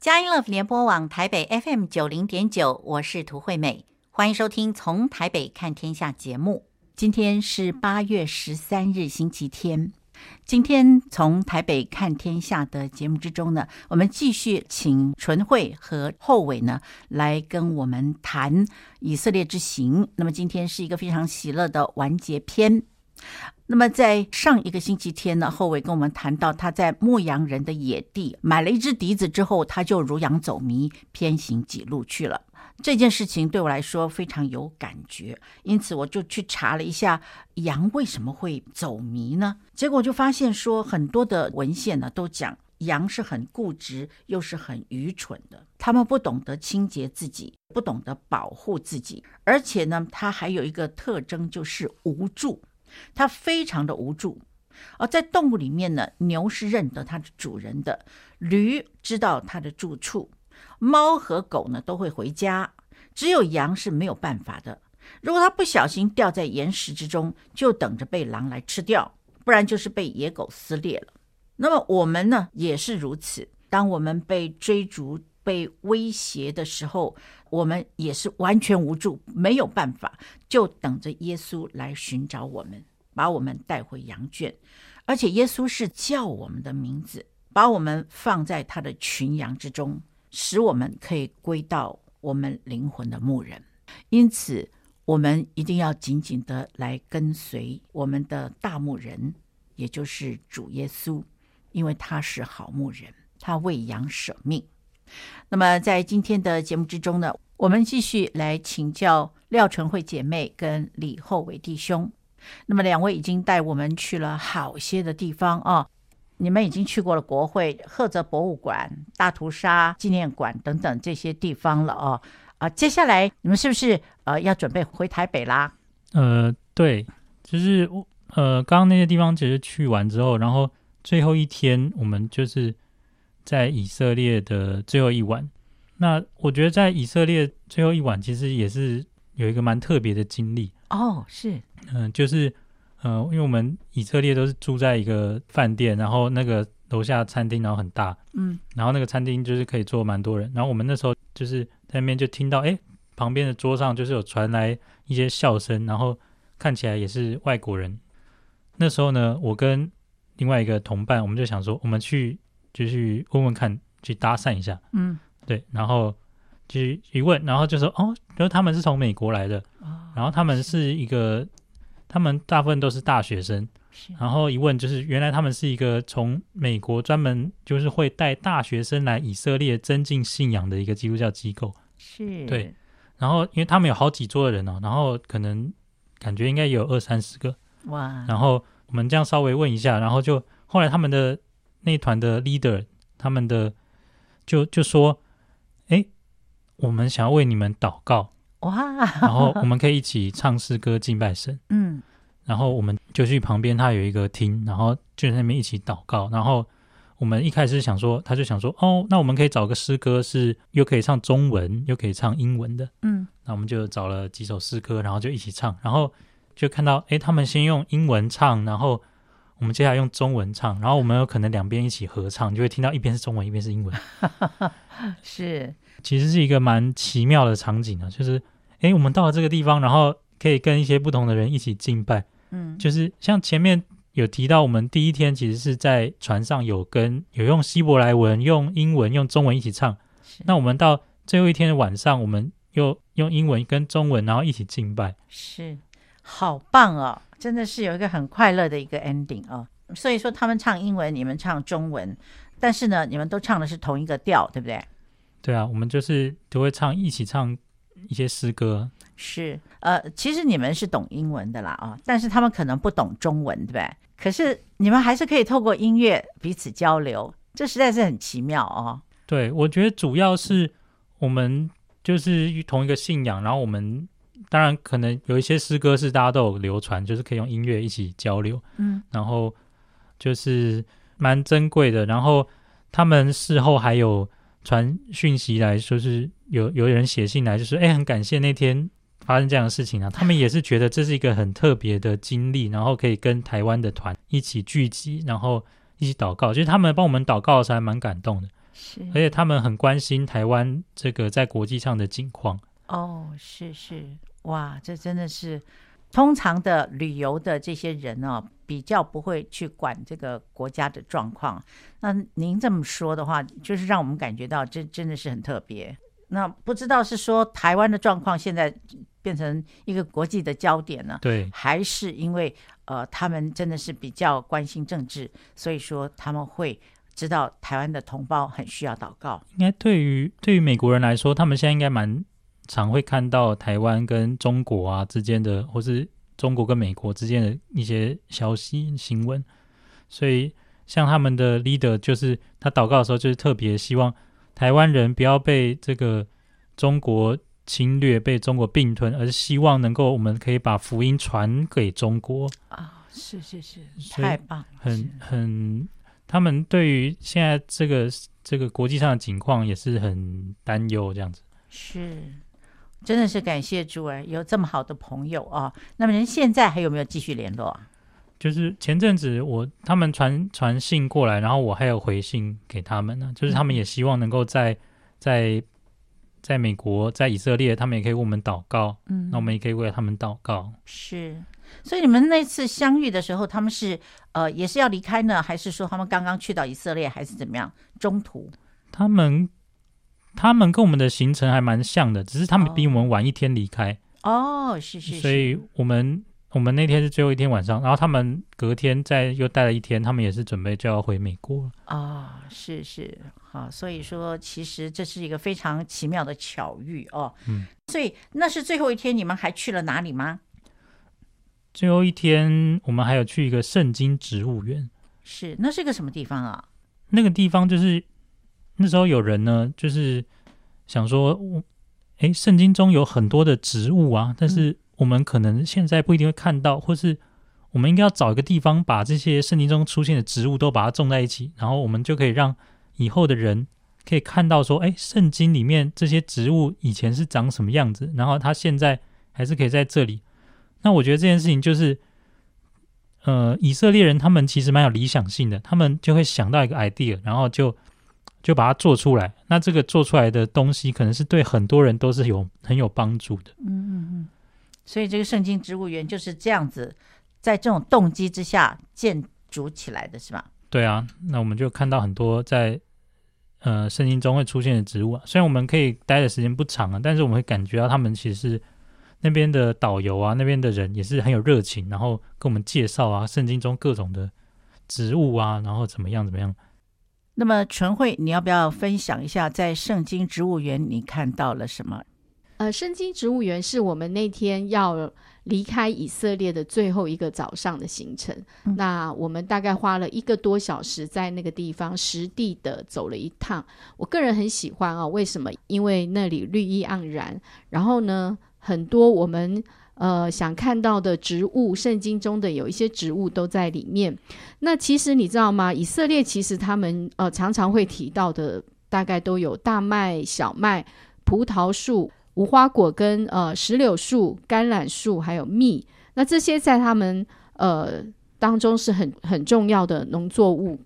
佳音乐联播网台北 FM 九零点九，我是涂惠美，欢迎收听《从台北看天下》节目。今天是八月十三日，星期天。今天从台北看天下的节目之中呢，我们继续请纯慧和厚伟呢来跟我们谈以色列之行。那么今天是一个非常喜乐的完结篇。那么在上一个星期天呢，后伟跟我们谈到他在牧羊人的野地买了一只笛子之后，他就如羊走迷，偏行己路去了。这件事情对我来说非常有感觉，因此我就去查了一下羊为什么会走迷呢？结果就发现说，很多的文献呢都讲羊是很固执又是很愚蠢的，他们不懂得清洁自己，不懂得保护自己，而且呢，它还有一个特征就是无助，它非常的无助。而在动物里面呢，牛是认得它的主人的，驴知道它的住处。猫和狗呢都会回家，只有羊是没有办法的。如果它不小心掉在岩石之中，就等着被狼来吃掉，不然就是被野狗撕裂了。那么我们呢也是如此。当我们被追逐、被威胁的时候，我们也是完全无助，没有办法，就等着耶稣来寻找我们，把我们带回羊圈。而且耶稣是叫我们的名字，把我们放在他的群羊之中。使我们可以归到我们灵魂的牧人，因此我们一定要紧紧的来跟随我们的大牧人，也就是主耶稣，因为他是好牧人，他为羊舍命。那么在今天的节目之中呢，我们继续来请教廖纯慧姐妹跟李厚伟弟兄。那么两位已经带我们去了好些的地方啊。你们已经去过了国会、赫泽博物馆、大屠杀纪念馆等等这些地方了哦。啊，接下来你们是不是呃要准备回台北啦？呃，对，就是呃刚刚那些地方其实去完之后，然后最后一天我们就是在以色列的最后一晚。那我觉得在以色列最后一晚其实也是有一个蛮特别的经历哦。是，嗯、呃，就是。呃，因为我们以色列都是住在一个饭店，然后那个楼下餐厅，然后很大，嗯，然后那个餐厅就是可以坐蛮多人。然后我们那时候就是在那边就听到，哎，旁边的桌上就是有传来一些笑声，然后看起来也是外国人。那时候呢，我跟另外一个同伴，我们就想说，我们去就去问问看，去搭讪一下，嗯，对，然后就一问，然后就说，哦，然后他们是从美国来的，然后他们是一个。他们大部分都是大学生，然后一问就是原来他们是一个从美国专门就是会带大学生来以色列增进信仰的一个基督教机构，是，对。然后因为他们有好几桌的人哦，然后可能感觉应该有二三十个，哇。然后我们这样稍微问一下，然后就后来他们的那团的 leader，他们的就就说，哎，我们想要为你们祷告。哇！然后我们可以一起唱诗歌敬拜神。嗯，然后我们就去旁边，他有一个厅，然后就在那边一起祷告。然后我们一开始想说，他就想说，哦，那我们可以找个诗歌是又可以唱中文又可以唱英文的。嗯，那我们就找了几首诗歌，然后就一起唱。然后就看到，哎，他们先用英文唱，然后我们接下来用中文唱，然后我们有可能两边一起合唱，就会听到一边是中文，一边是英文。是。其实是一个蛮奇妙的场景啊，就是，哎，我们到了这个地方，然后可以跟一些不同的人一起敬拜，嗯，就是像前面有提到，我们第一天其实是在船上有跟有用希伯来文、用英文、用中文一起唱，那我们到最后一天的晚上，我们又用英文跟中文，然后一起敬拜，是，好棒哦，真的是有一个很快乐的一个 ending 哦。所以说他们唱英文，你们唱中文，但是呢，你们都唱的是同一个调，对不对？对啊，我们就是都会唱，一起唱一些诗歌。是，呃，其实你们是懂英文的啦，啊，但是他们可能不懂中文，对不对？可是你们还是可以透过音乐彼此交流，这实在是很奇妙哦。对，我觉得主要是我们就是同一个信仰，然后我们当然可能有一些诗歌是大家都有流传，就是可以用音乐一起交流，嗯，然后就是蛮珍贵的。然后他们事后还有。传讯息来说是有有人写信来，就说哎，很感谢那天发生这样的事情啊。他们也是觉得这是一个很特别的经历，然后可以跟台湾的团一起聚集，然后一起祷告。其实他们帮我们祷告的时候还蛮感动的。是，而且他们很关心台湾这个在国际上的境况。哦，是是，哇，这真的是通常的旅游的这些人哦，比较不会去管这个国家的状况。那您这么说的话，就是让我们感觉到这真的是很特别。那不知道是说台湾的状况现在变成一个国际的焦点呢？对，还是因为呃，他们真的是比较关心政治，所以说他们会知道台湾的同胞很需要祷告。应该对于对于美国人来说，他们现在应该蛮常会看到台湾跟中国啊之间的，或是中国跟美国之间的一些消息新闻。所以像他们的 leader，就是他祷告的时候，就是特别希望。台湾人不要被这个中国侵略，被中国并吞，而是希望能够，我们可以把福音传给中国啊！是是是，太棒了，很很，他们对于现在这个这个国际上的情况也是很担忧，这样子。是，真的是感谢主哎，有这么好的朋友啊！那么人现在还有没有继续联络啊？就是前阵子我他们传传信过来，然后我还有回信给他们呢。就是他们也希望能够在在在美国，在以色列，他们也可以为我们祷告。嗯，那我们也可以为他们祷告。是，所以你们那次相遇的时候，他们是呃也是要离开呢，还是说他们刚刚去到以色列，还是怎么样？中途他们他们跟我们的行程还蛮像的，只是他们比我们晚一天离开。哦，是是是，所以我们。我们那天是最后一天晚上，然后他们隔天再又待了一天，他们也是准备就要回美国了。啊、哦，是是，好，所以说其实这是一个非常奇妙的巧遇哦。嗯，所以那是最后一天，你们还去了哪里吗？最后一天，我们还有去一个圣经植物园。是，那是一个什么地方啊？那个地方就是那时候有人呢，就是想说，哎，圣经中有很多的植物啊，但是、嗯。我们可能现在不一定会看到，或是我们应该要找一个地方，把这些圣经中出现的植物都把它种在一起，然后我们就可以让以后的人可以看到说，哎，圣经里面这些植物以前是长什么样子，然后它现在还是可以在这里。那我觉得这件事情就是，呃，以色列人他们其实蛮有理想性的，他们就会想到一个 idea，然后就就把它做出来。那这个做出来的东西，可能是对很多人都是有很有帮助的。嗯嗯嗯。所以这个圣经植物园就是这样子，在这种动机之下建筑起来的，是吧？对啊，那我们就看到很多在呃圣经中会出现的植物啊。虽然我们可以待的时间不长啊，但是我们会感觉到他们其实是那边的导游啊，那边的人也是很有热情，然后跟我们介绍啊圣经中各种的植物啊，然后怎么样怎么样。那么纯慧，你要不要分享一下在圣经植物园你看到了什么？呃，圣经植物园是我们那天要离开以色列的最后一个早上的行程。嗯。那我们大概花了一个多小时在那个地方实地的走了一趟。我个人很喜欢啊，为什么？因为那里绿意盎然，然后呢，很多我们呃想看到的植物，圣经中的有一些植物都在里面。那其实你知道吗？以色列其实他们呃常常会提到的，大概都有大麦、小麦、葡萄树。无花果跟呃石榴树、橄榄树还有蜜，那这些在他们呃当中是很很重要的农作物。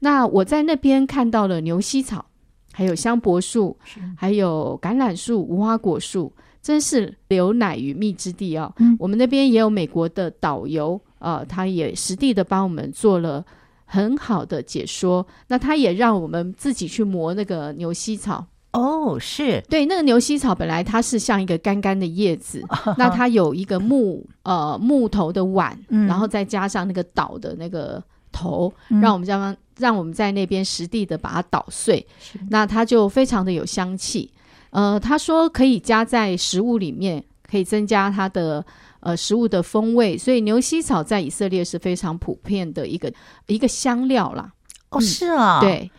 那我在那边看到了牛膝草，还有香柏树，还有橄榄树、无花果树，真是流奶与蜜之地哦。嗯、我们那边也有美国的导游，呃，他也实地的帮我们做了很好的解说。那他也让我们自己去磨那个牛膝草。哦，是对，那个牛膝草本来它是像一个干干的叶子，那它有一个木呃木头的碗，嗯，然后再加上那个倒的那个头，嗯，让我们这样让我们在那边实地的把它捣碎，那它就非常的有香气。呃，他说可以加在食物里面，可以增加它的呃食物的风味，所以牛膝草在以色列是非常普遍的一个一个香料啦。哦，是啊，嗯，对。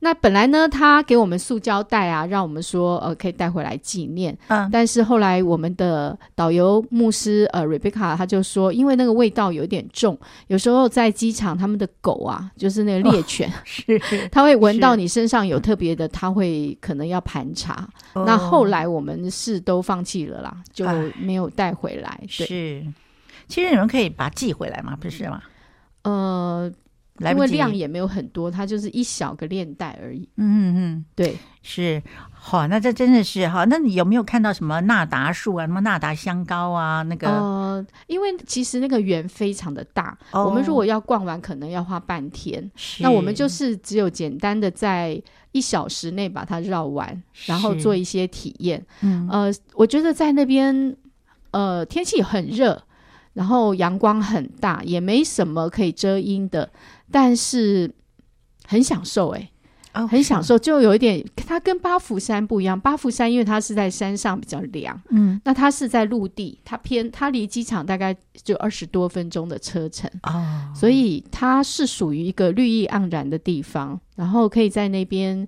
那本来呢，他给我们塑胶袋啊，让我们说呃可以带回来纪念。嗯，但是后来我们的导游牧师呃 Rebecca 他就说，因为那个味道有点重，有时候在机场他们的狗啊，就是那个猎犬，哦、是它会闻到你身上有特别的，他会可能要盘查。那后来我们是都放弃了啦，就没有带回来。是，其实你们可以把它寄回来嘛，不是吗？呃。来不及，因为量也没有很多，它就是一小个链带而已。嗯嗯嗯，对，是好，那这真的是哈。那你有没有看到什么纳达树啊，什么纳达香膏啊？那个呃，因为其实那个园非常的大，哦，我们如果要逛完，可能要花半天。那我们就是只有简单的在一小时内把它绕完，然后做一些体验。嗯，呃，我觉得在那边，呃，天气很热。然后阳光很大，也没什么可以遮阴的，但是很享受哎、欸，oh, 很享受，就有一点，它跟八福山不一样。八福山因为它是在山上比较凉，嗯，那它是在陆地，它偏它离机场大概就二十多分钟的车程哦，所以它是属于一个绿意盎然的地方，然后可以在那边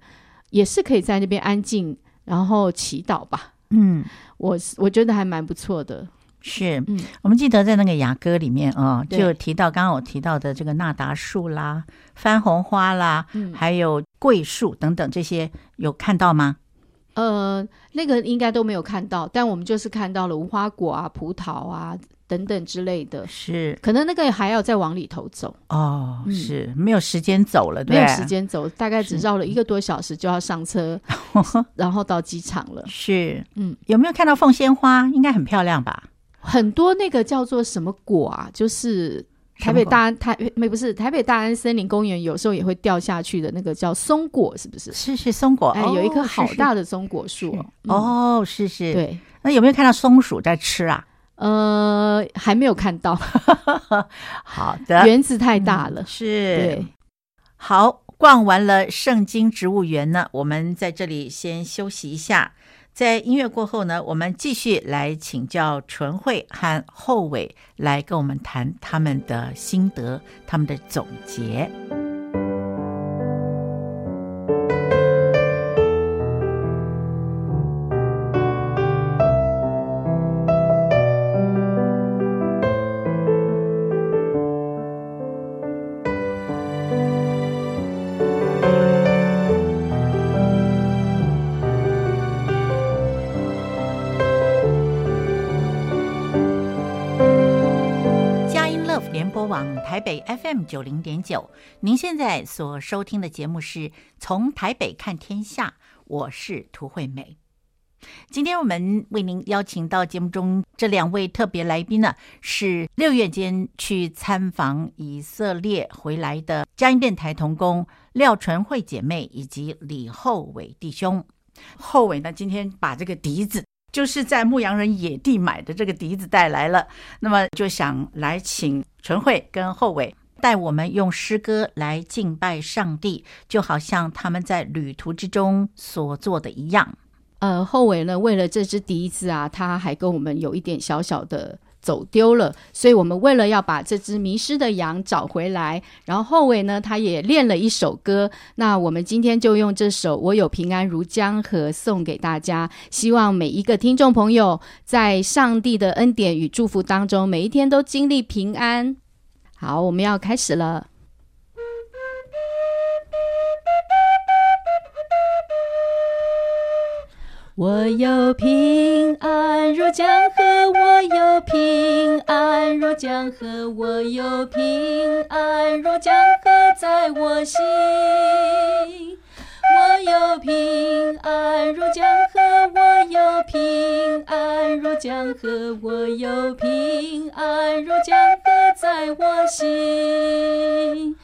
也是可以在那边安静，然后祈祷吧，嗯，我我觉得还蛮不错的。是，嗯，我们记得在那个雅歌里面啊、哦，就提到刚刚我提到的这个纳达树啦、番红花啦，嗯，还有桂树等等这些，有看到吗？呃，那个应该都没有看到，但我们就是看到了无花果啊、葡萄啊等等之类的。是，可能那个还要再往里头走哦。是，没有时间走了，对，没有时间走，大概只绕了一个多小时就要上车，然后到机场了。是，嗯，有没有看到凤仙花？应该很漂亮吧？很多那个叫做什么果啊，就是台北大安台没不是台北大安森林公园，有时候也会掉下去的那个叫松果，是不是？是是松果，哎，有一棵好大的松果树哦，是是，对。那有没有看到松鼠在吃啊？呃，还没有看到。好的，园子太大了，是。对，好，逛完了圣经植物园呢，我们在这里先休息一下。在音乐过后呢，我们继续来请教纯慧和厚伟来跟我们谈他们的心得，他们的总结。北 FM 九零点九，您现在所收听的节目是从台北看天下，我是涂惠美。今天我们为您邀请到节目中这两位特别来宾呢，是六月间去参访以色列回来的嘉音电台同工廖纯惠姐妹以及李厚伟弟兄。厚伟呢，今天把这个笛子。就是在牧羊人野地买的这个笛子带来了，那么就想来请陈慧跟后伟带我们用诗歌来敬拜上帝，就好像他们在旅途之中所做的一样。呃，后伟呢，为了这只笛子啊，他还跟我们有一点小小的。走丢了，所以我们为了要把这只迷失的羊找回来，然后后尾呢，他也练了一首歌。那我们今天就用这首《我有平安如江河》送给大家，希望每一个听众朋友在上帝的恩典与祝福当中，每一天都经历平安。好，我们要开始了。我有平安如江河，我有平安如江河，我有平安如江河在我心。我有平安如江河，我有平安如江河，我有平安如江河在我心。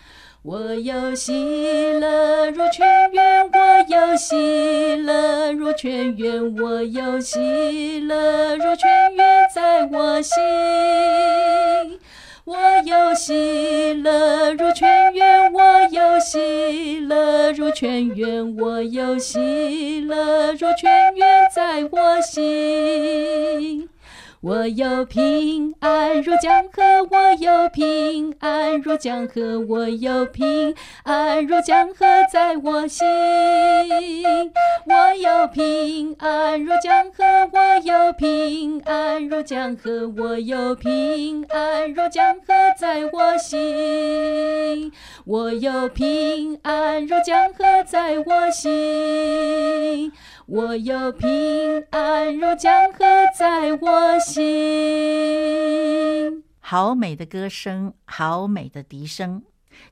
我有喜乐如泉源，我有喜乐如泉源，我有喜乐如泉源在我心。我有喜乐如泉源，我有喜乐如泉源，我有喜乐如泉源在我心。我有平安如江河，我有平安如江河，我有平安如江河在我心。我有平安如江河，我有平安如江河，我有平安如江河在我心。我有平安如江河在我心。我有平安如江河在我心。好美的歌声，好美的笛声。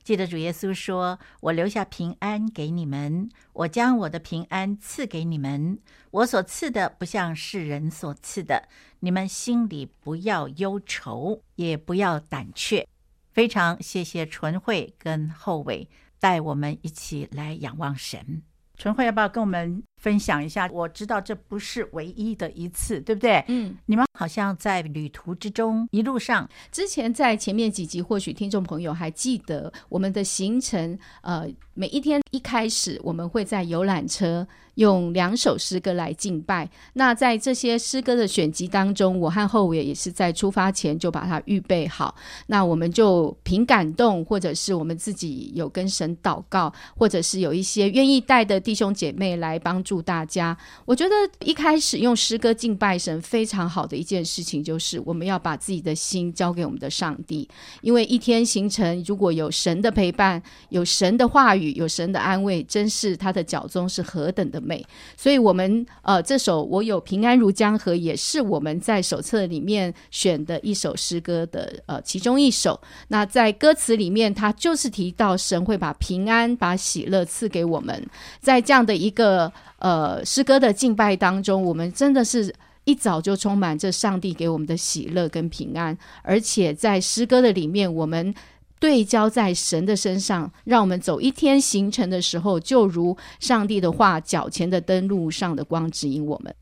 记得主耶稣说：“我留下平安给你们，我将我的平安赐给你们。我所赐的不像世人所赐的，你们心里不要忧愁，也不要胆怯。”非常谢谢纯慧跟厚伟带我们一起来仰望神。纯慧要不要跟我们分享一下？我知道这不是唯一的一次，对不对？嗯，你们好像在旅途之中，一路上之前在前面几集，或许听众朋友还记得我们的行程。呃，每一天一开始，我们会在游览车。用两首诗歌来敬拜。那在这些诗歌的选集当中，我和后伟也是在出发前就把它预备好。那我们就凭感动，或者是我们自己有跟神祷告，或者是有一些愿意带的弟兄姐妹来帮助祝大家。我觉得一开始用诗歌敬拜神非常好的一件事情，就是我们要把自己的心交给我们的上帝。因为一天行程如果有神的陪伴，有神的话语，有神的安慰，真是他的脚踪是何等的美，所以，我们呃，这首我有平安如江河，也是我们在手册里面选的一首诗歌的呃其中一首。那在歌词里面，它就是提到神会把平安、把喜乐赐给我们。在这样的一个呃诗歌的敬拜当中，我们真的是一早就充满着上帝给我们的喜乐跟平安，而且在诗歌的里面，我们。对焦在神的身上，让我们走一天行程的时候，就如上帝的话，脚前的灯路上的光指引我们，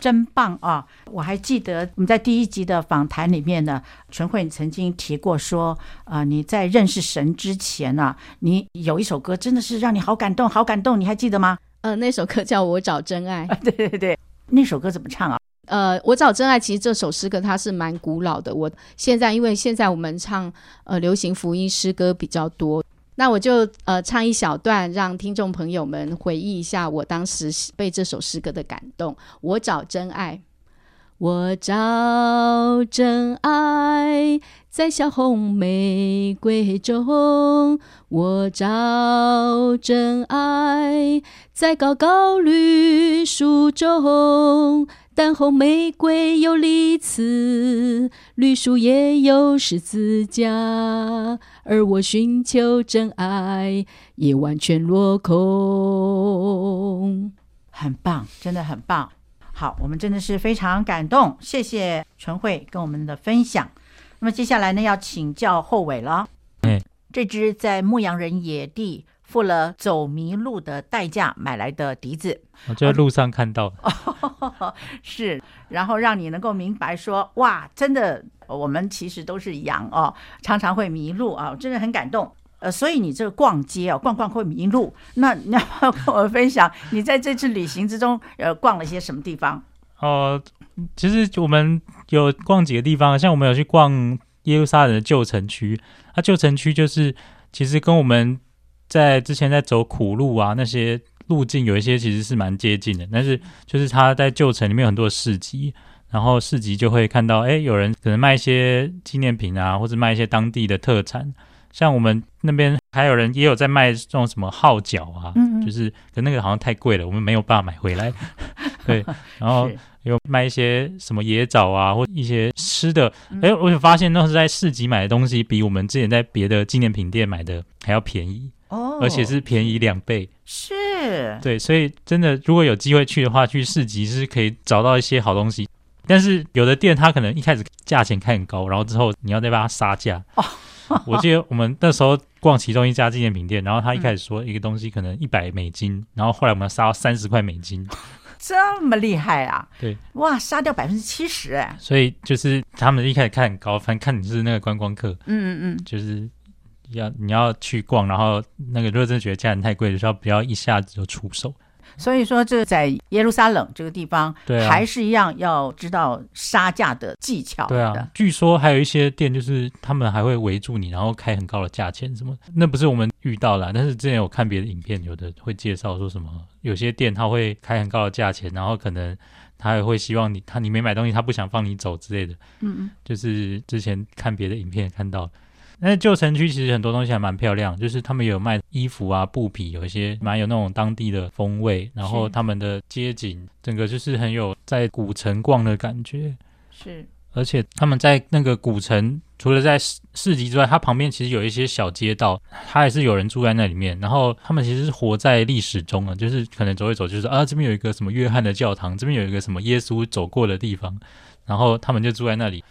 真棒啊！我还记得我们在第一集的访谈里面呢，纯慧你曾经提过说，啊、呃，你在认识神之前啊，你有一首歌真的是让你好感动，好感动，你还记得吗？呃，那首歌叫我找真爱。对对对，那首歌怎么唱啊？呃，我找真爱，其实这首诗歌它是蛮古老的。我现在因为现在我们唱呃流行福音诗歌比较多，那我就呃唱一小段，让听众朋友们回忆一下我当时被这首诗歌的感动。我找真爱，我找真爱，在小红玫瑰中；我找真爱，在高高绿树中。但红玫瑰有利刺，绿树也有十字架，而我寻求真爱也完全落空。很棒，真的很棒。好，我们真的是非常感动，谢谢纯慧跟我们的分享。那么接下来呢，要请教后伟了。嗯，这只在牧羊人野地。付了走迷路的代价买来的笛子，我就在路上看到，哦、是，然后让你能够明白说，哇，真的，我们其实都是羊哦，常常会迷路啊，真的很感动。呃，所以你这个逛街啊，逛逛会迷路，那你要不要跟我分享，你在这次旅行之中，呃，逛了些什么地方？哦、呃，其实我们有逛几个地方，像我们有去逛耶路撒冷的旧城区，它旧城区就是其实跟我们。在之前在走苦路啊，那些路径有一些其实是蛮接近的，但是就是他在旧城里面有很多市集，然后市集就会看到，哎，有人可能卖一些纪念品啊，或者卖一些当地的特产，像我们那边还有人也有在卖这种什么号角啊，嗯嗯。就是可那个好像太贵了，我们没有办法买回来，对，然后有卖一些什么野枣啊，或一些吃的，哎，我就发现那是在市集买的东西，比我们之前在别的纪念品店买的还要便宜。哦，而且是便宜两倍，是，对，所以真的，如果有机会去的话，去市集是可以找到一些好东西。但是有的店它可能一开始价钱开很高，然后之后你要再把它杀价。哦，我记得我们那时候逛其中一家纪念品店，然后他一开始说一个东西可能一百美金，嗯，然后后来我们杀到三十块美金，这么厉害啊？对，哇，杀掉百分之七十哎！所以就是他们一开始看很高，反正看你是那个观光客，嗯嗯嗯，就是。要你要去逛，然后那个如果真的觉得价钱太贵的时候，不要一下子就出手。所以说，这在耶路撒冷这个地方，对啊，还是一样要知道杀价的技巧。对啊，据说还有一些店，就是他们还会围住你，然后开很高的价钱什么。那不是我们遇到了，但是之前有看别的影片，有的会介绍说什么，有些店他会开很高的价钱，然后可能他也会希望你，他你没买东西，他不想放你走之类的。嗯嗯，就是之前看别的影片看到。那旧城区其实很多东西还蛮漂亮，就是他们有卖衣服啊、布匹，有一些蛮有那种当地的风味。然后他们的街景，整个就是很有在古城逛的感觉。是，而且他们在那个古城除了在市市集之外，它旁边其实有一些小街道，它也是有人住在那里面。然后他们其实是活在历史中啊，就是可能走一走，就是啊，这边有一个什么约翰的教堂，这边有一个什么耶稣走过的地方，然后他们就住在那里，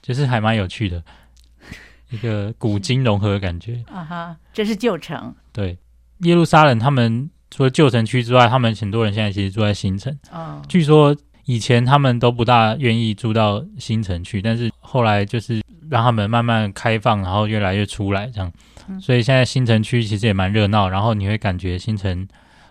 就是还蛮有趣的，一个古今融合的感觉。啊哈，这是旧城。对，耶路撒冷，他们除了旧城区之外，他们很多人现在其实住在新城。哦，据说以前他们都不大愿意住到新城去，但是后来就是。让他们慢慢开放，然后越来越出来，这样。所以现在新城区其实也蛮热闹。然后你会感觉新城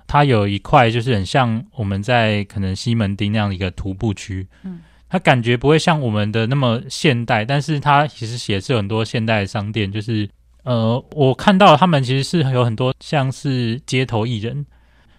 它有一块就是很像我们在可能西门町那样的一个徒步区。嗯，它感觉不会像我们的那么现代，但是它其实也是很多现代的商店。就是呃，我看到他们其实是有很多像是街头艺人，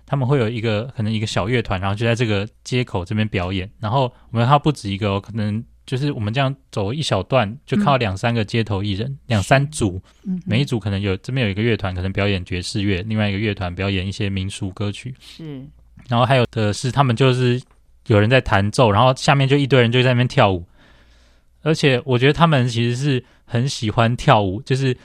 他们会有一个可能一个小乐团，然后就在这个街口这边表演。然后我们它不止一个哦，可能。就是我们这样走一小段，就看到两三个街头艺人，嗯、两三组，每一组可能有这边有一个乐团，可能表演爵士乐，另外一个乐团表演一些民俗歌曲。是，然后还有的是他们就是有人在弹奏，然后下面就一堆人就在那边跳舞。而且我觉得他们其实是很喜欢跳舞，就是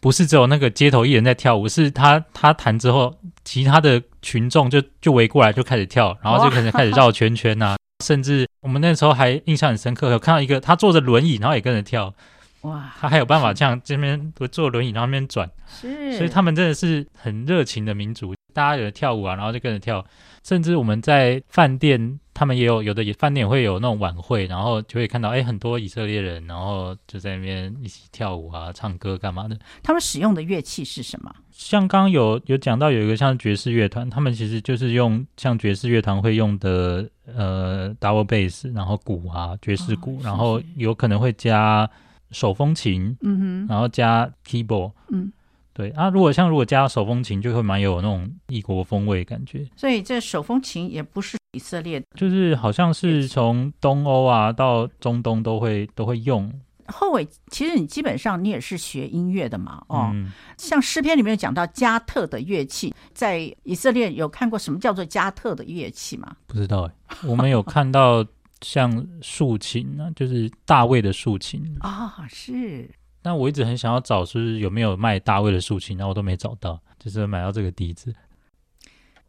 不是只有那个街头艺人在跳舞，是他他弹之后，其他的群众就就围过来就开始跳，然后就可能开始绕圈圈呐、啊。甚至我们那时候还印象很深刻，有看到一个他坐着轮椅，然后也跟着跳，哇！他还有办法这样这边坐轮椅，然后那边转，是，所以他们真的是很热情的民族，大家有的跳舞啊，然后就跟着跳。甚至我们在饭店，他们也有有的饭店也会有那种晚会，然后就会看到哎很多以色列人，然后就在那边一起跳舞啊、唱歌干嘛的。他们使用的乐器是什么？像刚刚有有讲到有一个像爵士乐团，他们其实就是用像爵士乐团会用的呃 double bass，然后鼓啊爵士鼓，哦、然后有可能会加手风琴，嗯哼，然后加 keyboard，嗯。对啊，如果像如果加手风琴，就会蛮有那种异国风味感觉。所以这手风琴也不是以色列的，就是好像是从东欧啊到中东都会都会用。后尾，其实你基本上你也是学音乐的嘛，哦，嗯、像诗篇里面有讲到加特的乐器，在以色列有看过什么叫做加特的乐器吗？不知道哎，我们有看到像竖琴啊，就是大卫的竖琴 啊、哦，是。那我一直很想要找，是有没有卖大卫的竖琴，然后我都没找到，就是买到这个笛子。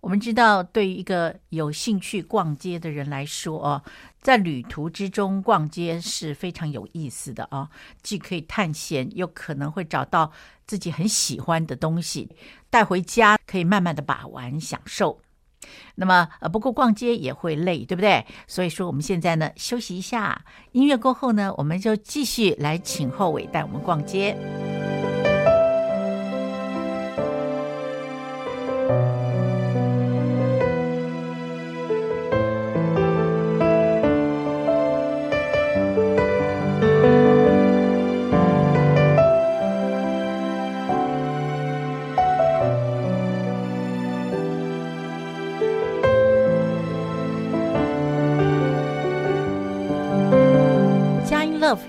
我们知道，对于一个有兴趣逛街的人来说，哦，在旅途之中逛街是非常有意思的啊，既可以探险，又可能会找到自己很喜欢的东西带回家，可以慢慢的把玩享受。那么，呃，不过逛街也会累，对不对？所以说，我们现在呢，休息一下，音乐过后呢，我们就继续来请后伟带我们逛街。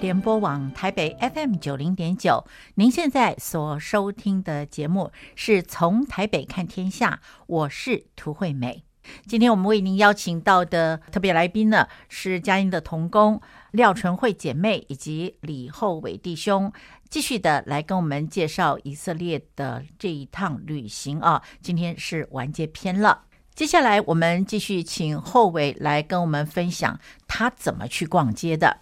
联播网台北 FM 九零点九，您现在所收听的节目是从台北看天下，我是涂惠美。今天我们为您邀请到的特别来宾呢，是佳音的同工廖淳慧姐妹以及李厚伟弟兄，继续的来跟我们介绍以色列的这一趟旅行啊。今天是完结篇了，接下来我们继续请厚伟来跟我们分享他怎么去逛街的。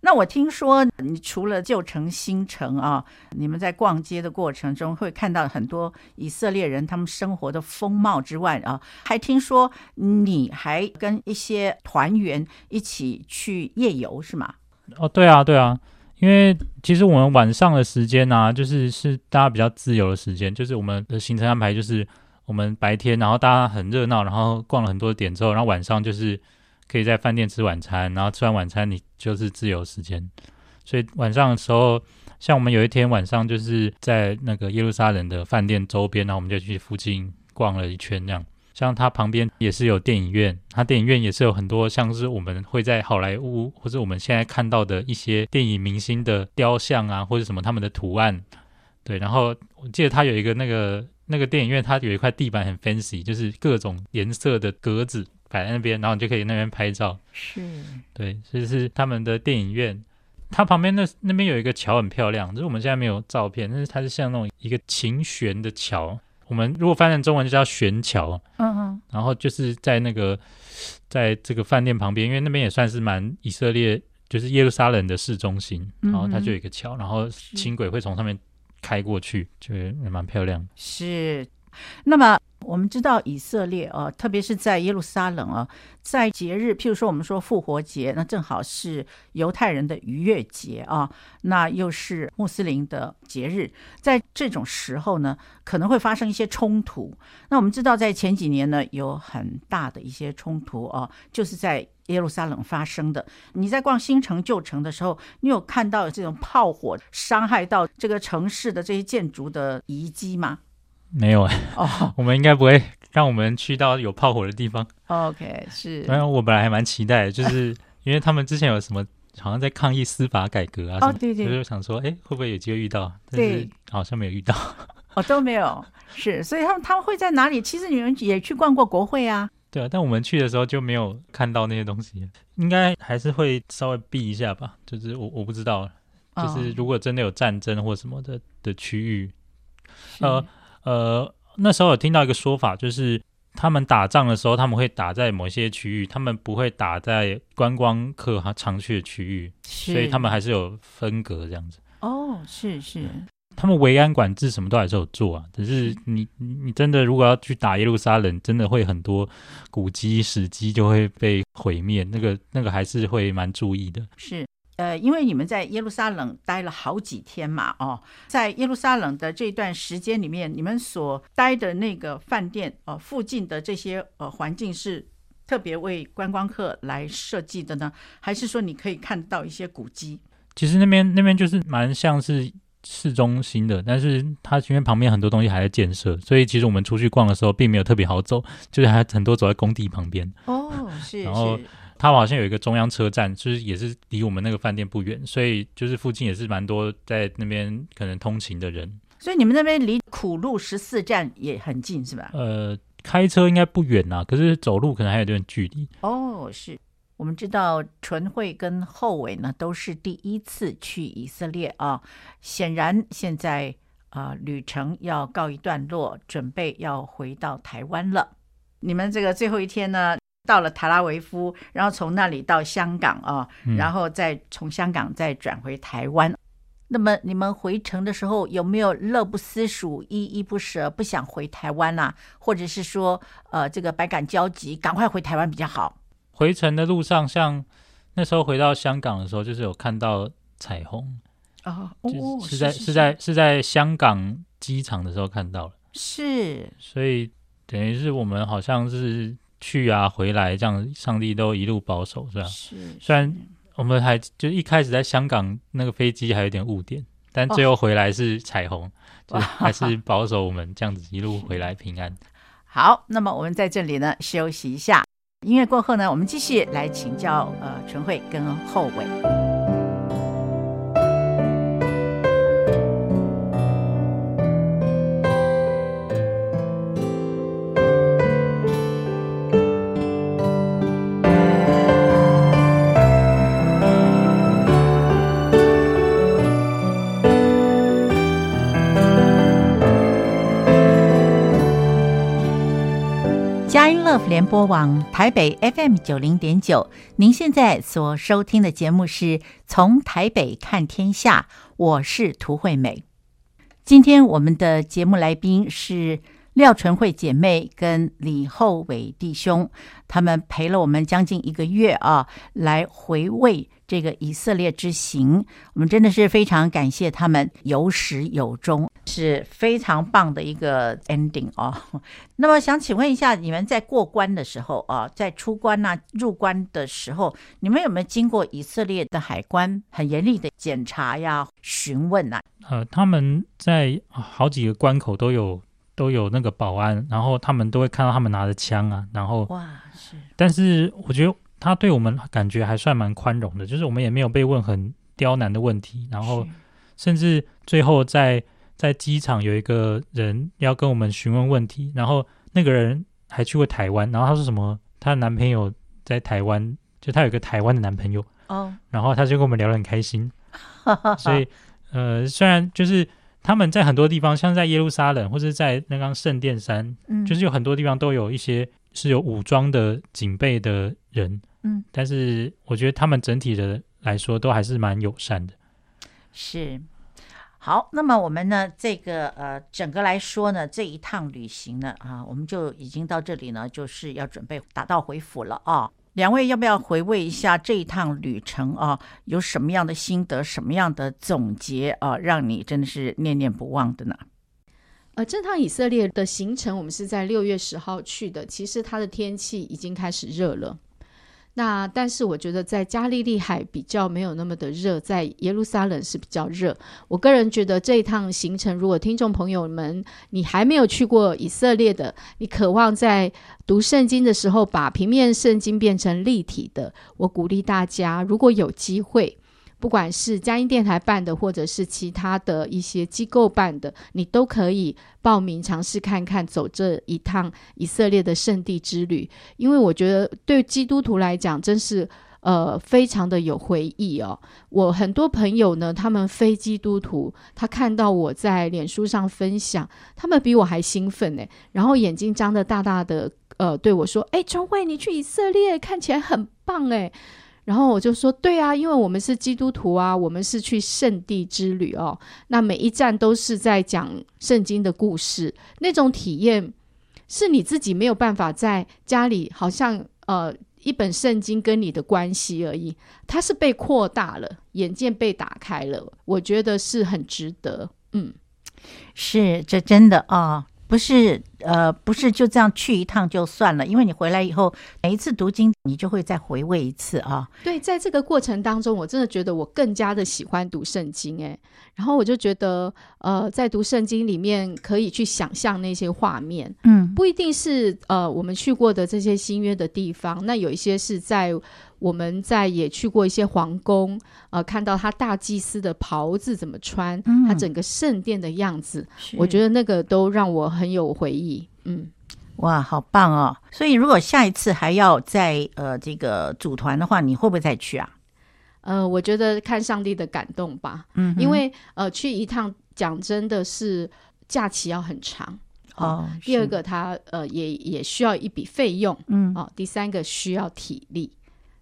那我听说，你除了旧城、新城啊，你们在逛街的过程中会看到很多以色列人他们生活的风貌之外啊，还听说你还跟一些团员一起去夜游，是吗？哦，对啊，对啊，因为其实我们晚上的时间呢、就是是大家比较自由的时间，就是我们的行程安排就是我们白天，然后大家很热闹，然后逛了很多点之后，然后晚上就是。可以在饭店吃晚餐，然后吃完晚餐你就是自由时间。所以晚上的时候，像我们有一天晚上就是在那个耶路撒冷的饭店周边，然后我们就去附近逛了一圈。这样，像它旁边也是有电影院，它电影院也是有很多像是我们会在好莱坞或者我们现在看到的一些电影明星的雕像啊，或者什么他们的图案。对，然后我记得它有一个那个那个电影院，它有一块地板很 fancy，就是各种颜色的格子。摆在那边，然后你就可以那边拍照。是，对，这是他们的电影院。它旁边那那边有一个桥很漂亮，就是我们现在没有照片，但是它是像那种一个琴弦的桥。我们如果翻成中文就叫悬桥。嗯嗯。然后就是在那个在这个饭店旁边，因为那边也算是蛮以色列，就是耶路撒冷的市中心。然后它就有一个桥，然后轻轨会从上面开过去，就也蛮漂亮。是。那么我们知道以色列啊，特别是在耶路撒冷啊，在节日，譬如说我们说复活节，那正好是犹太人的逾越节啊，那又是穆斯林的节日，在这种时候呢，可能会发生一些冲突。那我们知道，在前几年呢，有很大的一些冲突啊，就是在耶路撒冷发生的。你在逛新城旧城的时候，你有看到这种炮火伤害到这个城市的这些建筑的遗迹吗？没有哎，哦，我们应该不会让我们去到有炮火的地方。OK，是。然后我本来还蛮期待的，就是 因为他们之前有什么好像在抗议司法改革啊，哦，对对，就是想说，哎，会不会有机会遇到？但是好像没有遇到。哦，都没有。是，所以他们他们会在哪里？其实你们也去逛过国会啊。对啊，但我们去的时候就没有看到那些东西，应该还是会稍微避一下吧。就是我我不知道，就是如果真的有战争或什么的的区域，呃。呃，那时候有听到一个说法，就是他们打仗的时候，他们会打在某些区域，他们不会打在观光客常去的区域，所以他们还是有分隔这样子。哦，是是，他们维安管制什么都还是有做啊，只是你你真的如果要去打耶路撒冷，真的会很多古迹史迹就会被毁灭，那个那个还是会蛮注意的。是。呃，因为你们在耶路撒冷待了好几天嘛，哦，在耶路撒冷的这段时间里面，你们所待的那个饭店，呃，附近的这些呃环境是特别为观光客来设计的呢，还是说你可以看到一些古迹？其实那边那边就是蛮像是市中心的，但是它因为旁边很多东西还在建设，所以其实我们出去逛的时候并没有特别好走，就是还很多走在工地旁边。哦，是，然后。它好像有一个中央车站，就是也是离我们那个饭店不远，所以就是附近也是蛮多在那边可能通勤的人。所以你们那边离苦路十四站也很近，是吧？呃，开车应该不远啊，可是走路可能还有点距离。哦，是我们知道纯慧跟厚伟呢都是第一次去以色列啊，显然现在啊、呃、旅程要告一段落，准备要回到台湾了。你们这个最后一天呢？到了塔拉维夫，然后从那里到香港啊，然后再从香港再转回台湾。嗯。那么你们回程的时候有没有乐不思蜀、依依不舍，不想回台湾啊？或者是说，呃，这个百感交集，赶快回台湾比较好？回程的路上，像那时候回到香港的时候，就是有看到彩虹哦，是在是在是在香港机场的时候看到了，是，所以等于是我们好像是。去啊，回来这样，上帝都一路保守，是吧？是。虽然我们还就一开始在香港那个飞机还有点误点，但最后回来是彩虹，哦、就还是保守我们这样子一路回来平安。好，那么我们在这里呢休息一下，音乐过后呢，我们继续来请教呃纯慧跟后伟。联播网台北 FM 九零点九，您现在所收听的节目是从台北看天下，我是涂惠美。今天我们的节目来宾是廖纯惠姐妹跟李厚伟弟兄，他们陪了我们将近一个月啊，来回味。这个以色列之行，我们真的是非常感谢他们有始有终，是非常棒的一个 ending 哦。那么想请问一下，你们在过关的时候啊，在出关呐、啊、入关的时候，你们有没有经过以色列的海关很严厉的检查呀、询问呐、啊？呃，他们在好几个关口都有都有那个保安，然后他们都会看到他们拿着枪啊，然后哇是，但是我觉得。他对我们感觉还算蛮宽容的，就是我们也没有被问很刁难的问题，然后甚至最后在在机场有一个人要跟我们询问问题，然后那个人还去过台湾，然后他说什么，她的男朋友在台湾，就她有一个台湾的男朋友哦，然后他就跟我们聊得很开心，所以呃，虽然就是他们在很多地方，像在耶路撒冷或者在那个圣殿山，嗯，就是有很多地方都有一些是有武装的警备的人，嗯，但是我觉得他们整体的来说都还是蛮友善的。是。好，那么我们呢，这个呃，整个来说呢，这一趟旅行呢，啊，我们就已经到这里呢，就是要准备打道回府了啊。两位要不要回味一下这一趟旅程啊？有什么样的心得，什么样的总结啊，让你真的是念念不忘的呢？呃，这趟以色列的行程，我们是在六月十号去的，其实它的天气已经开始热了。那但是我觉得在加利利海比较没有那么的热，在耶路撒冷是比较热。我个人觉得这一趟行程，如果听众朋友们你还没有去过以色列的，你渴望在读圣经的时候把平面圣经变成立体的，我鼓励大家，如果有机会。不管是佳音电台办的，或者是其他的一些机构办的，你都可以报名尝试看看，走这一趟以色列的圣地之旅。因为我觉得对基督徒来讲，真是呃非常的有回忆哦。我很多朋友呢，他们非基督徒，他看到我在脸书上分享，他们比我还兴奋呢，然后眼睛张得大大的，呃，对我说：“哎，春慧，你去以色列看起来很棒哎。”然后我就说，对啊，因为我们是基督徒啊，我们是去圣地之旅哦。那每一站都是在讲圣经的故事，那种体验是你自己没有办法在家里，好像呃一本圣经跟你的关系而已，它是被扩大了，眼界被打开了，我觉得是很值得。嗯，是，这真的啊。不是，呃，不是就这样去一趟就算了，因为你回来以后，每一次读经，你就会再回味一次啊。对，在这个过程当中，我真的觉得我更加的喜欢读圣经，诶，然后我就觉得，呃，在读圣经里面可以去想象那些画面，嗯，不一定是呃我们去过的这些新约的地方，那有一些是在。我们在也去过一些皇宫，呃，看到他大祭司的袍子怎么穿，嗯、他整个圣殿的样子，我觉得那个都让我很有回忆。嗯，哇，好棒哦！所以如果下一次还要再呃这个组团的话，你会不会再去啊？呃，我觉得看上帝的感动吧。嗯，因为呃去一趟讲真的是假期要很长哦。呃、第二个他，呃也也需要一笔费用。嗯，哦、呃，第三个需要体力。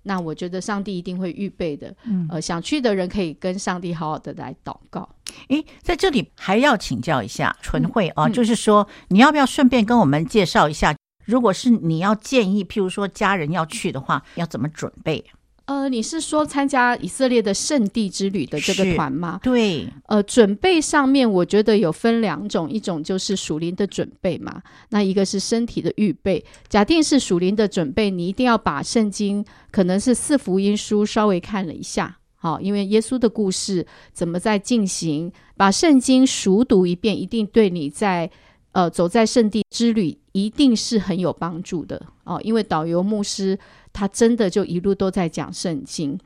那我觉得上帝一定会预备的，嗯，呃，想去的人可以跟上帝好好的来祷告。诶，在这里还要请教一下纯慧啊，就是说你要不要顺便跟我们介绍一下，如果是你要建议，譬如说家人要去的话，要怎么准备？呃，你是说参加以色列的圣地之旅的这个团吗？对，呃，准备上面我觉得有分两种，一种就是属灵的准备嘛，那一个是身体的预备。假定是属灵的准备，你一定要把圣经，可能是四福音书稍微看了一下，好，因为耶稣的故事怎么在进行，把圣经熟读一遍，一定对你在呃走在圣地之旅一定是很有帮助的哦，因为导游牧师。他真的就一路都在讲圣经。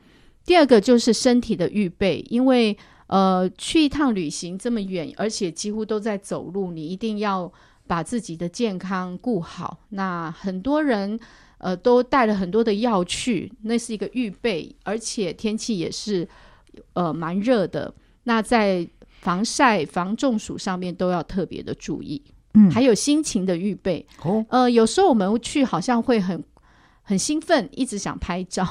第二个就是身体的预备，因为呃去一趟旅行这么远，而且几乎都在走路，你一定要把自己的健康顾好。那很多人呃都带了很多的药去，那是一个预备，而且天气也是呃蛮热的。那在防晒、防中暑上面都要特别的注意。嗯，还有心情的预备。哦，呃，有时候我们去好像会很。很兴奋，一直想拍照，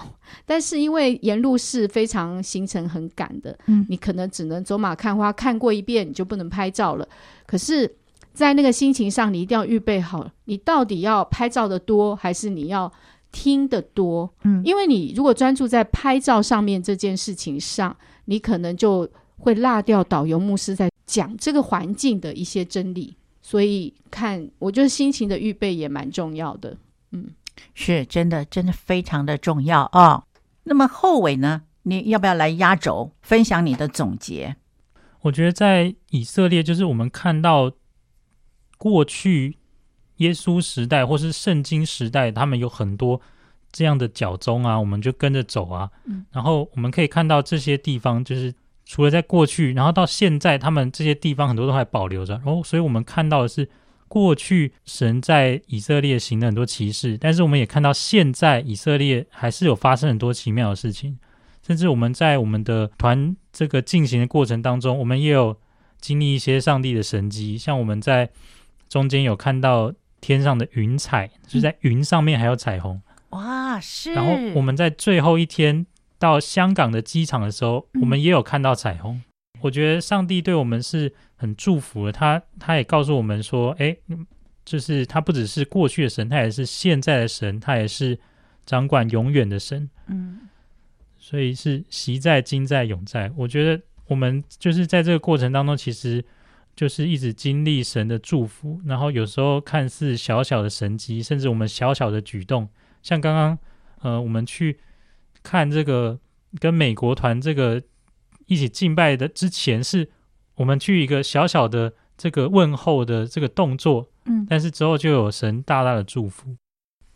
但是因为沿路是非常行程很赶的，嗯，你可能只能走马看花，看过一遍你就不能拍照了。可是，在那个心情上，你一定要预备好，你到底要拍照的多，还是你要听的多？嗯，因为你如果专注在拍照上面这件事情上，你可能就会落掉导游牧师在讲这个环境的一些真理。所以看，我觉得心情的预备也蛮重要的，嗯。是真的，真的非常的重要啊、哦！那么后尾呢？你要不要来压轴分享你的总结？我觉得在以色列，就是我们看到过去耶稣时代或是圣经时代，他们有很多这样的脚踪啊，我们就跟着走啊。嗯，然后我们可以看到这些地方，就是除了在过去，然后到现在，他们这些地方很多都还保留着。然后，所以我们看到的是。过去神在以色列行了很多奇事，但是我们也看到现在以色列还是有发生很多奇妙的事情。甚至我们在我们的团这个进行的过程当中，我们也有经历一些上帝的神迹，像我们在中间有看到天上的云彩，就是在云上面还有彩虹。哇，是！然后我们在最后一天到香港的机场的时候，我们也有看到彩虹。嗯、我觉得上帝对我们是很祝福的，他他也告诉我们说，哎，就是他不只是过去的神，他也是现在的神，他也是掌管永远的神。嗯，所以是习在、今在、永在。我觉得我们就是在这个过程当中，其实就是一直经历神的祝福，然后有时候看似小小的神迹，甚至我们小小的举动。像刚刚，呃，我们去看这个跟美国团这个一起敬拜的之前，是我们去一个小小的这个问候的这个动作，嗯，但是之后就有神大大的祝福。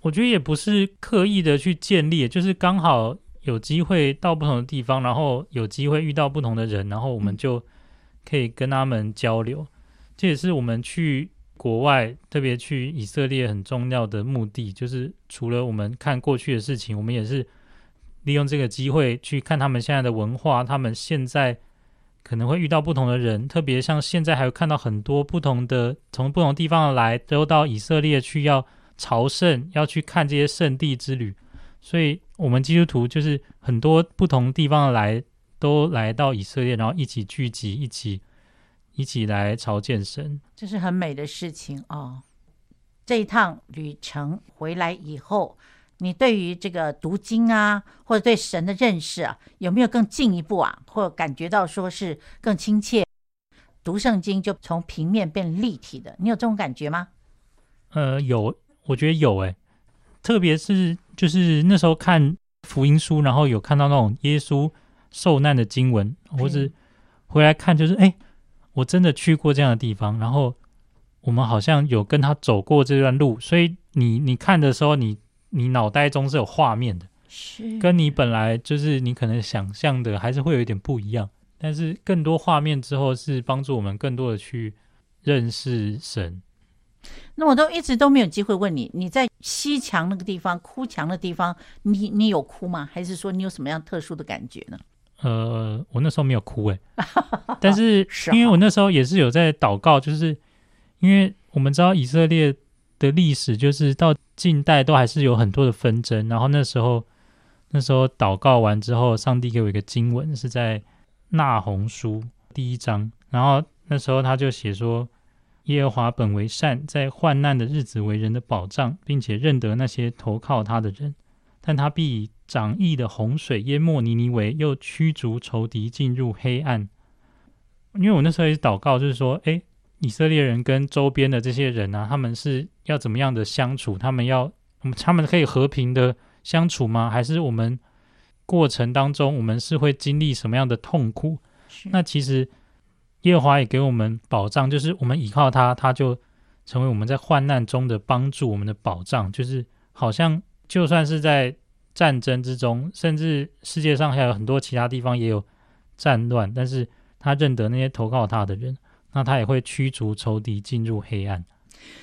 我觉得也不是刻意的去建立，就是刚好有机会到不同的地方，然后有机会遇到不同的人，然后我们就可以跟他们交流。这也是我们去。国外特别去以色列很重要的目的，就是除了我们看过去的事情，我们也是利用这个机会去看他们现在的文化。他们现在可能会遇到不同的人，特别像现在还有看到很多不同的从不同地方来，都到以色列去要朝圣，要去看这些圣地之旅。所以，我们基督徒就是很多不同地方来，都来到以色列，然后一起聚集，一起。一起来朝见神，这是很美的事情哦。这一趟旅程回来以后，你对于这个读经啊，或者对神的认识啊，有没有更进一步啊？或感觉到说是更亲切？读圣经就从平面变立体的，你有这种感觉吗？呃，有，我觉得有诶。特别是就是那时候看福音书，然后有看到那种耶稣受难的经文，或是回来看，就是哎。我真的去过这样的地方，然后我们好像有跟他走过这段路，所以你你看的时候，你你脑袋中是有画面的，是跟你本来就是你可能想象的还是会有一点不一样，但是更多画面之后是帮助我们更多的去认识神。那我都一直都没有机会问你，你在西墙那个地方哭墙的地方，你你有哭吗？还是说你有什么样特殊的感觉呢？呃，我那时候没有哭诶，但是因为我那时候也是有在祷告，就是因为我们知道以色列的历史，就是到近代都还是有很多的纷争。然后那时候那时候祷告完之后，上帝给我一个经文，是在纳鸿书第一章。然后那时候他就写说：“耶和华本为善，在患难的日子为人的保障，并且认得那些投靠他的人，但他必。”涨溢的洪水淹没尼尼微，又驱逐仇敌进入黑暗。因为我那时候也是祷告，就是说，诶，以色列人跟周边的这些人啊，他们是要怎么样的相处？他们要，他们可以和平的相处吗？还是我们过程当中，我们是会经历什么样的痛苦？那其实耶和华也给我们保障，就是我们依靠他，他就成为我们在患难中的帮助，我们的保障。就是好像就算是在战争之中，甚至世界上还有很多其他地方也有战乱，但是他认得那些投靠他的人，那他也会驱逐仇敌进入黑暗。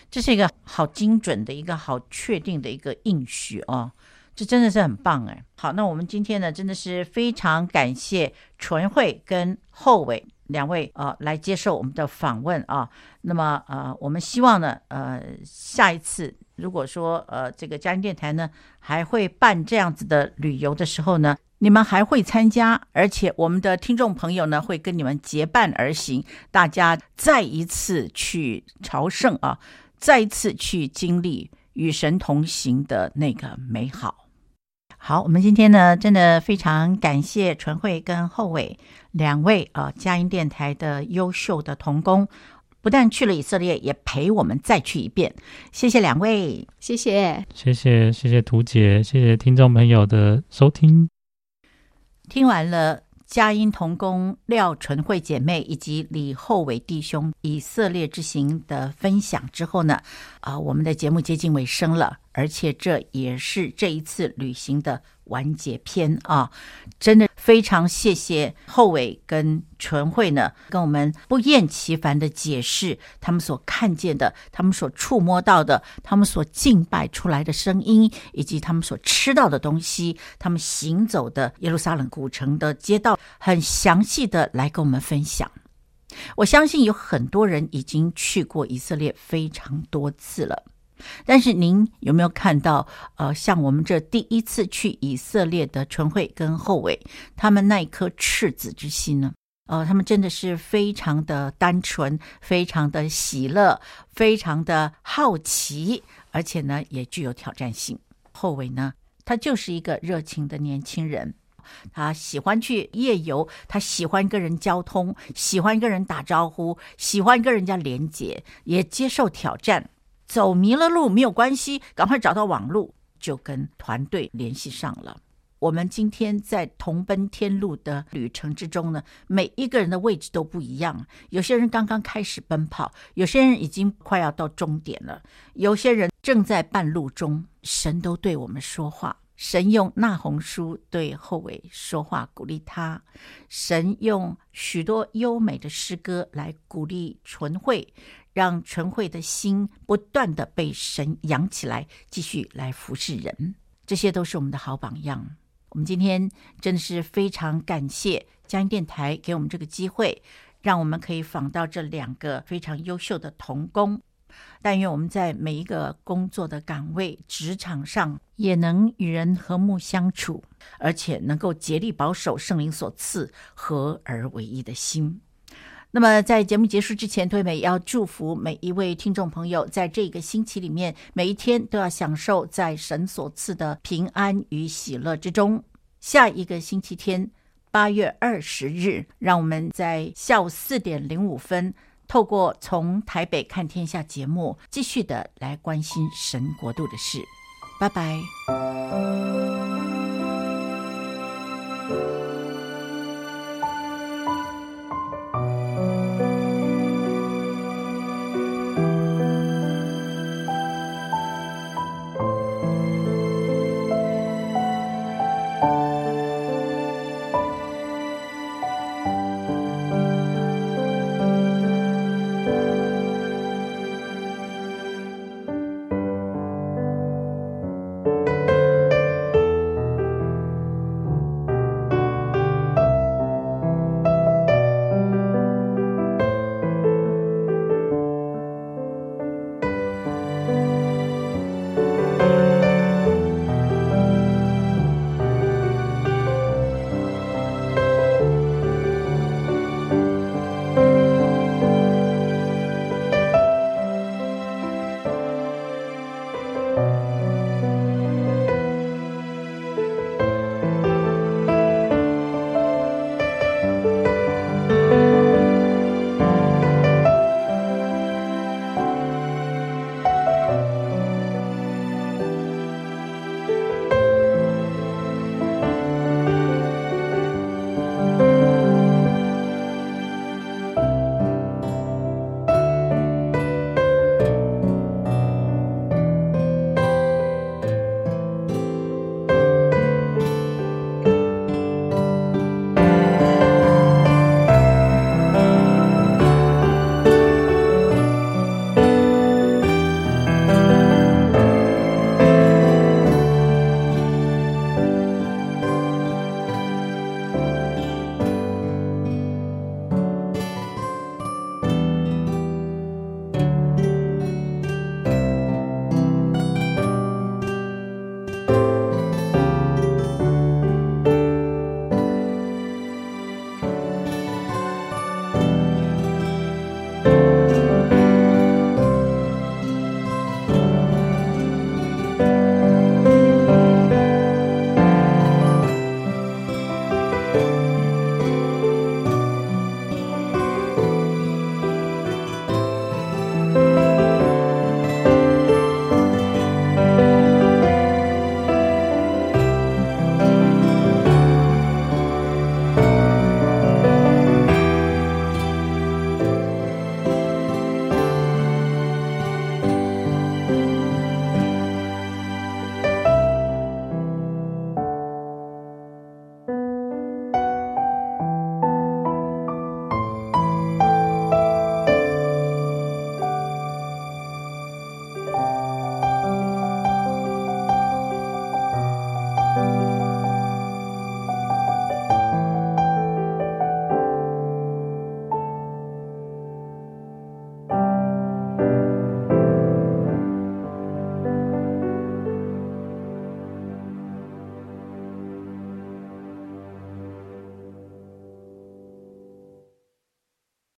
这是一个好精准的一个好确定的一个应许哦，这真的是很棒哎。好，那我们今天呢，真的是非常感谢纯慧跟厚伟两位啊、来接受我们的访问啊。那么呃，我们希望呢，呃，下一次。如果说呃，这个佳音电台呢还会办这样子的旅游的时候呢，你们还会参加，而且我们的听众朋友呢会跟你们结伴而行，大家再一次去朝圣啊，再一次去经历与神同行的那个美好。好，我们今天呢真的非常感谢纯慧跟厚伟两位啊，佳音电台的优秀的童工。不但去了以色列，也陪我们再去一遍。谢谢两位，谢谢，谢谢，谢谢图姐，谢谢听众朋友的收听。听完了佳音同工廖纯慧姐妹以及李厚伟弟兄以色列之行的分享之后呢，啊，我们的节目接近尾声了，而且这也是这一次旅行的完结篇啊！真的非常谢谢厚伟跟纯慧呢，跟我们不厌其烦的解释他们所看见的、他们所触摸到的、他们所敬拜出来的声音，以及他们所吃到的东西，他们行走的耶路撒冷古城的街道，很详细的来跟我们分享。我相信有很多人已经去过以色列非常多次了。但是您有没有看到，呃，像我们这第一次去以色列的纯慧跟后伟，他们那一颗赤子之心呢？呃，他们真的是非常的单纯，非常的喜乐，非常的好奇，而且呢，也具有挑战性。后伟呢，他就是一个热情的年轻人，他喜欢去夜游，他喜欢跟人交通，喜欢跟人打招呼，喜欢跟人家连接，也接受挑战。走迷了路没有关系，赶快找到网路，就跟团队联系上了。我们今天在同奔天路的旅程之中呢，每一个人的位置都不一样。有些人刚刚开始奔跑，有些人已经快要到终点了，有些人正在半路中。神都对我们说话，神用那红书对后伟说话，鼓励他；神用许多优美的诗歌来鼓励纯慧。让纯慧的心不断地被神养起来，继续来服侍人，这些都是我们的好榜样。我们今天真的是非常感谢佳音电台给我们这个机会，让我们可以访到这两个非常优秀的童工。但愿我们在每一个工作的岗位、职场上，也能与人和睦相处，而且能够竭力保守圣灵所赐合而为一的心。那么，在节目结束之前，对美要祝福每一位听众朋友，在这个星期里面，每一天都要享受在神所赐的平安与喜乐之中。下一个星期天，八月二十日，让我们在下午四点零五分，透过从台北看天下节目，继续的来关心神国度的事。拜拜。